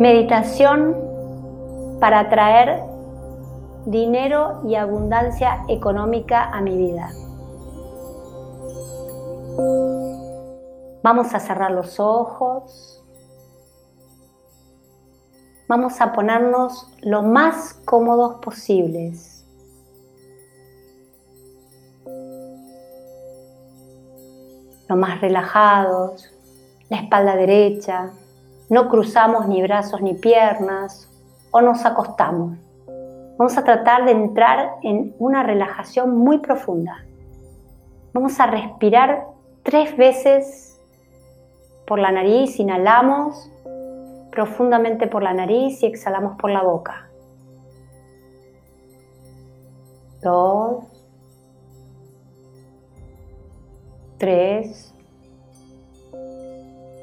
Meditación para atraer dinero y abundancia económica a mi vida. Vamos a cerrar los ojos. Vamos a ponernos lo más cómodos posibles. Lo más relajados, la espalda derecha, no cruzamos ni brazos ni piernas o nos acostamos. Vamos a tratar de entrar en una relajación muy profunda. Vamos a respirar tres veces por la nariz, inhalamos profundamente por la nariz y exhalamos por la boca. Dos, tres.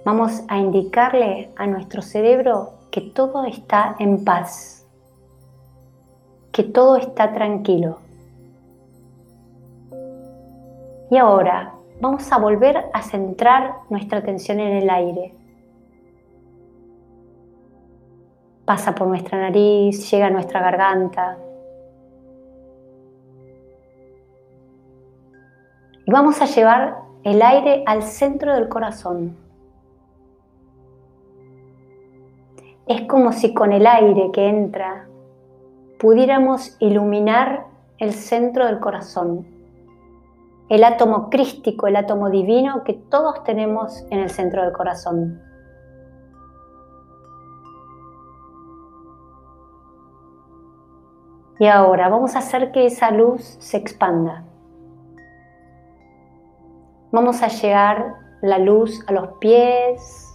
Vamos a indicarle a nuestro cerebro que todo está en paz que todo está tranquilo. Y ahora vamos a volver a centrar nuestra atención en el aire. Pasa por nuestra nariz, llega a nuestra garganta. Y vamos a llevar el aire al centro del corazón. Es como si con el aire que entra pudiéramos iluminar el centro del corazón, el átomo crístico, el átomo divino que todos tenemos en el centro del corazón. Y ahora vamos a hacer que esa luz se expanda. Vamos a llegar la luz a los pies,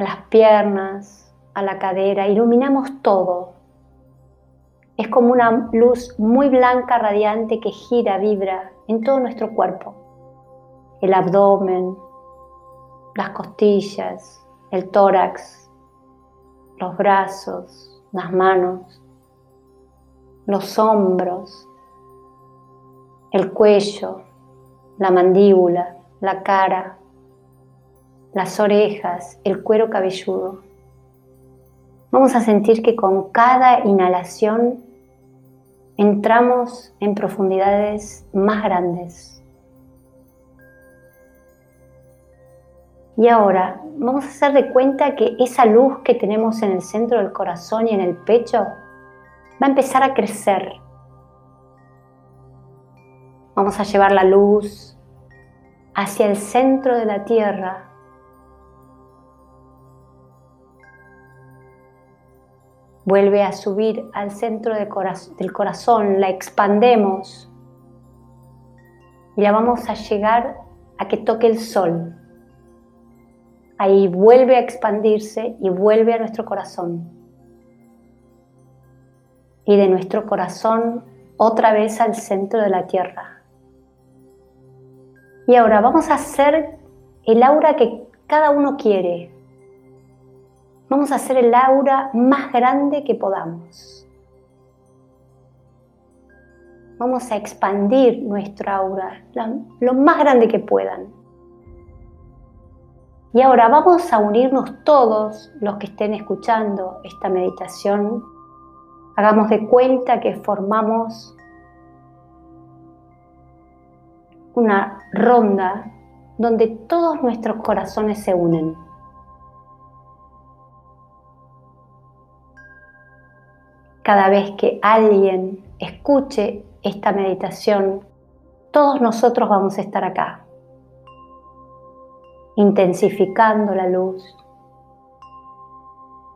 a las piernas, a la cadera, iluminamos todo. Es como una luz muy blanca, radiante, que gira, vibra en todo nuestro cuerpo. El abdomen, las costillas, el tórax, los brazos, las manos, los hombros, el cuello, la mandíbula, la cara, las orejas, el cuero cabelludo. Vamos a sentir que con cada inhalación entramos en profundidades más grandes. Y ahora vamos a hacer de cuenta que esa luz que tenemos en el centro del corazón y en el pecho va a empezar a crecer. Vamos a llevar la luz hacia el centro de la tierra vuelve a subir al centro del corazón, la expandemos y la vamos a llegar a que toque el sol. Ahí vuelve a expandirse y vuelve a nuestro corazón. Y de nuestro corazón otra vez al centro de la tierra. Y ahora vamos a hacer el aura que cada uno quiere, Vamos a hacer el aura más grande que podamos. Vamos a expandir nuestra aura lo más grande que puedan. Y ahora vamos a unirnos todos los que estén escuchando esta meditación. Hagamos de cuenta que formamos una ronda donde todos nuestros corazones se unen. Cada vez que alguien escuche esta meditación, todos nosotros vamos a estar acá, intensificando la luz,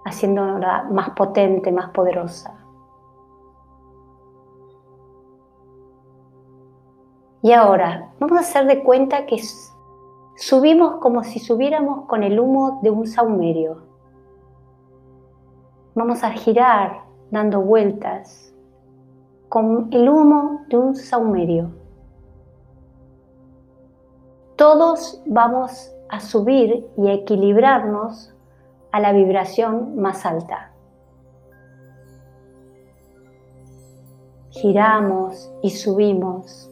haciéndola más potente, más poderosa. Y ahora vamos a hacer de cuenta que subimos como si subiéramos con el humo de un saumerio. Vamos a girar dando vueltas con el humo de un saumerio. Todos vamos a subir y a equilibrarnos a la vibración más alta. Giramos y subimos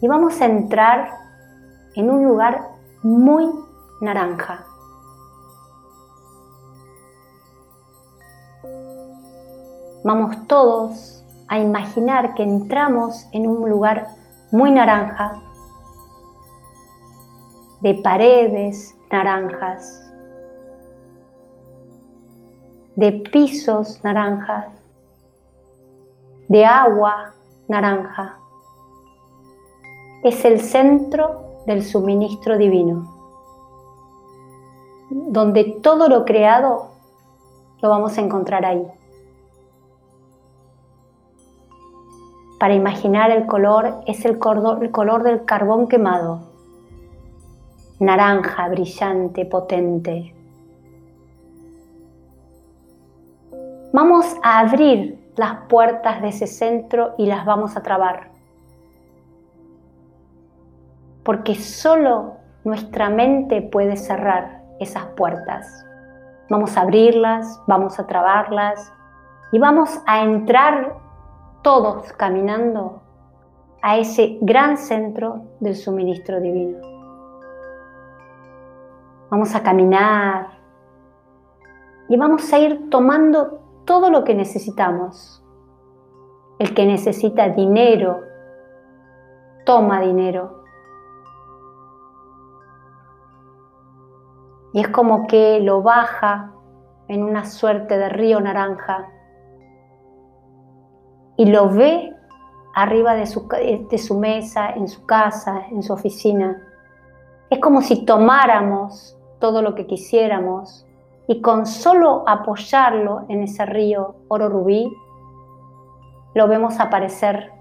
y vamos a entrar en un lugar muy naranja. Vamos todos a imaginar que entramos en un lugar muy naranja, de paredes naranjas, de pisos naranjas, de agua naranja. Es el centro del suministro divino, donde todo lo creado lo vamos a encontrar ahí. Para imaginar el color es el, color del carbón quemado, naranja, brillante, potente. Vamos a abrir las puertas de ese centro y las vamos a trabar. Porque solo nuestra mente puede cerrar esas puertas. Vamos a abrirlas, vamos a trabarlas y vamos a entrar todos caminando a ese gran centro del suministro divino. Vamos a caminar y vamos a ir tomando todo lo que necesitamos. El que necesita dinero, toma dinero. Y es como que lo baja en una suerte de río naranja y lo ve arriba de su, mesa, en su casa, en su oficina. Es como si tomáramos todo lo que quisiéramos y con solo apoyarlo en ese río oro rubí, lo vemos aparecer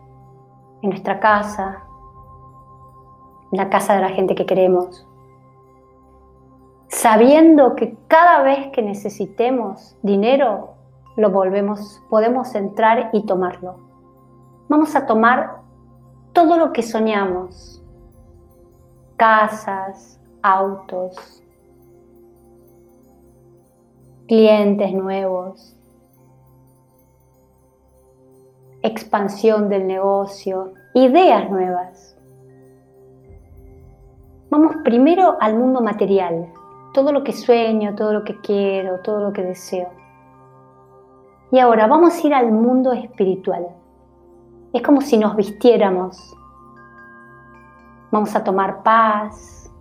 en nuestra casa, en la casa de la gente que queremos, sabiendo que cada vez que necesitemos dinero, lo volvemos, podemos entrar y tomarlo. Vamos a tomar todo lo que soñamos, casas, autos, clientes nuevos, expansión del negocio, ideas nuevas. Vamos primero al mundo material, todo lo que sueño, todo lo que quiero, todo lo que deseo. Y ahora vamos a ir al mundo espiritual. Es como si nos vistiéramos. Vamos a tomar paz,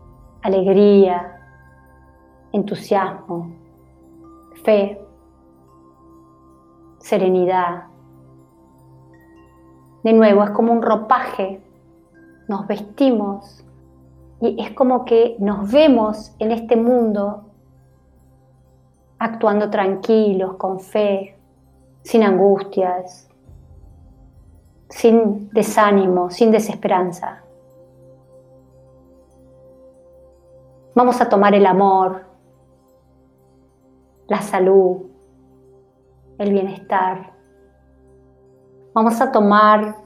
alegría, entusiasmo, fe, serenidad. De nuevo, es como un ropaje, nos vestimos y es como que nos vemos en este mundo actuando tranquilos, con fe, sin angustias, sin desánimo, sin desesperanza. Vamos a tomar el amor, la salud, el bienestar. Vamos a tomar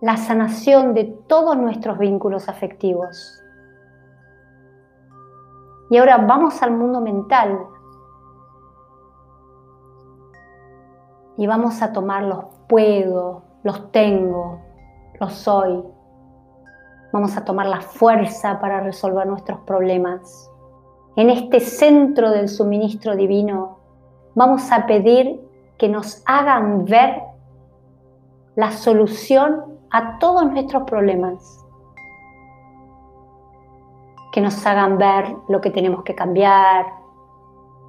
la sanación de todos nuestros vínculos afectivos. Y ahora vamos al mundo mental y vamos a tomar los puedo, los tengo, los soy. Vamos a tomar la fuerza para resolver nuestros problemas en este centro del suministro divino, vamos a pedir que nos hagan ver la solución a todos nuestros problemas. Que nos hagan ver lo que tenemos que cambiar,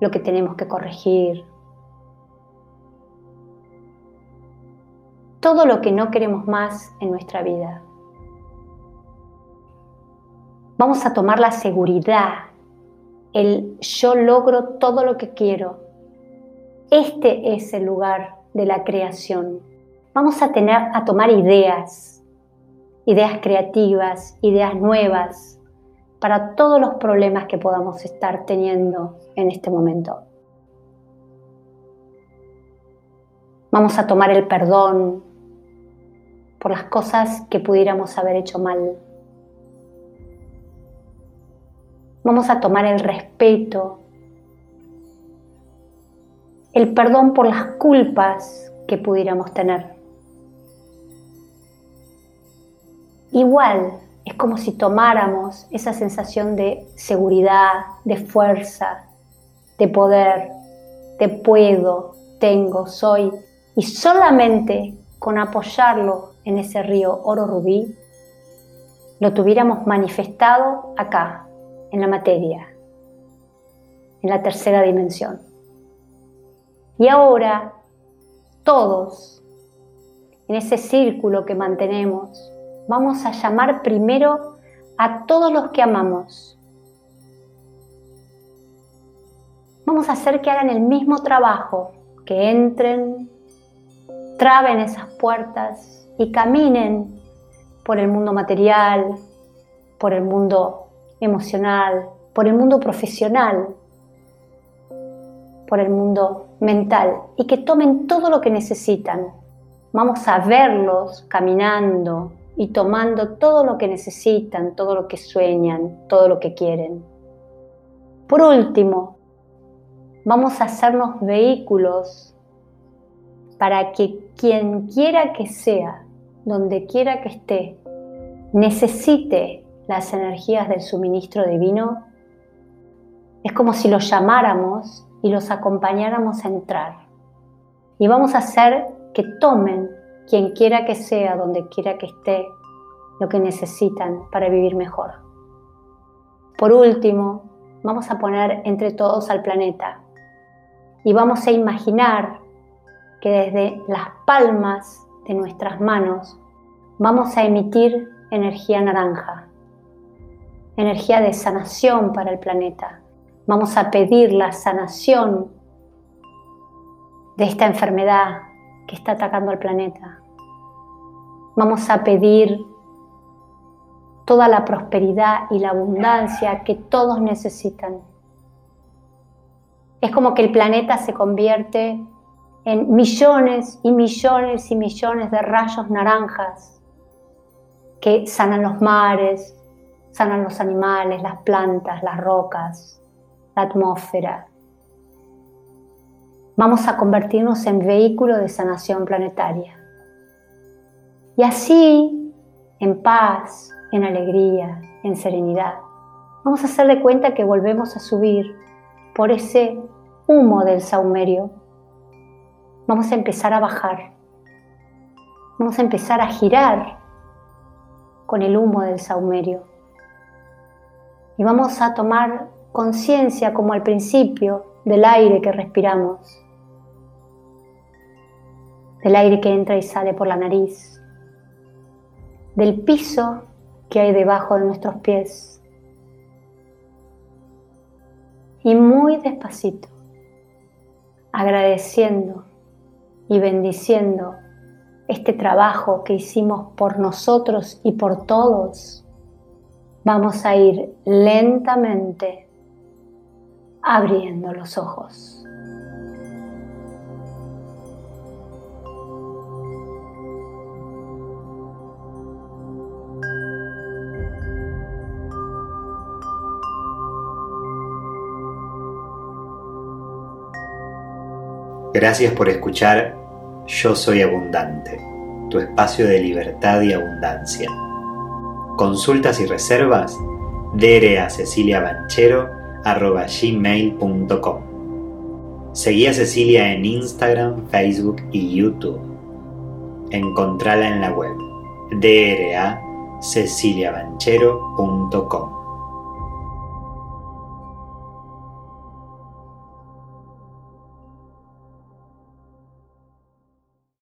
lo que tenemos que corregir. Todo lo que no queremos más en nuestra vida. Vamos a tomar la seguridad el yo logro todo lo que quiero. Este es el lugar de la creación. Vamos a tener a tomar ideas, ideas creativas, ideas nuevas para todos los problemas que podamos estar teniendo en este momento. Vamos a tomar el perdón por las cosas que pudiéramos haber hecho mal Vamos a tomar el respeto, el perdón por las culpas que pudiéramos tener. Igual, es como si tomáramos esa sensación de seguridad, de fuerza, de poder, de puedo, tengo, soy, y solamente con apoyarlo en ese río oro rubí, lo tuviéramos manifestado acá, en la materia, en la tercera dimensión. Y ahora, todos, en ese círculo que mantenemos, vamos a llamar primero a todos los que amamos. Vamos a hacer que hagan el mismo trabajo, que entren, traben esas puertas y caminen por el mundo material, por el mundo emocional, por el mundo profesional, por el mundo mental y que tomen todo lo que necesitan. Vamos a verlos caminando, y tomando todo lo que necesitan, todo lo que sueñan, todo lo que quieren. Por último, vamos a hacernos vehículos para que quien quiera que sea, donde quiera que esté, necesite las energías del suministro divino, es como si los llamáramos y los acompañáramos a entrar. Y vamos a hacer que tomen quien quiera que sea, donde quiera que esté, lo que necesitan para vivir mejor. Por último, vamos a poner entre todos al planeta y vamos a imaginar que desde las palmas de nuestras manos vamos a emitir energía naranja, energía de sanación para el planeta. Vamos a pedir la sanación de esta enfermedad que está atacando al planeta. Vamos a pedir toda la prosperidad y la abundancia que todos necesitan. Es como que el planeta se convierte en millones y millones y millones de rayos naranjas que sanan los mares, sanan los animales, las plantas, las rocas, la atmósfera. Vamos a convertirnos en vehículo de sanación planetaria. Y así, en paz, en alegría, en serenidad, vamos a hacer de cuenta que volvemos a subir por ese humo del saumerio. Vamos a empezar a bajar. Vamos a empezar a girar con el humo del saumerio. Y vamos a tomar conciencia como al principio del aire que respiramos, del aire que entra y sale por la nariz, del piso que hay debajo de nuestros pies. Y muy despacito, agradeciendo y bendiciendo este trabajo que hicimos por nosotros y por todos, vamos a ir lentamente abriendo los ojos. Gracias por escuchar Yo Soy Abundante, tu espacio de libertad y abundancia. Consultas y reservas, gmail.com. Seguí a Cecilia en Instagram, Facebook y YouTube. Encontrala en la web ceciliabanchero.com.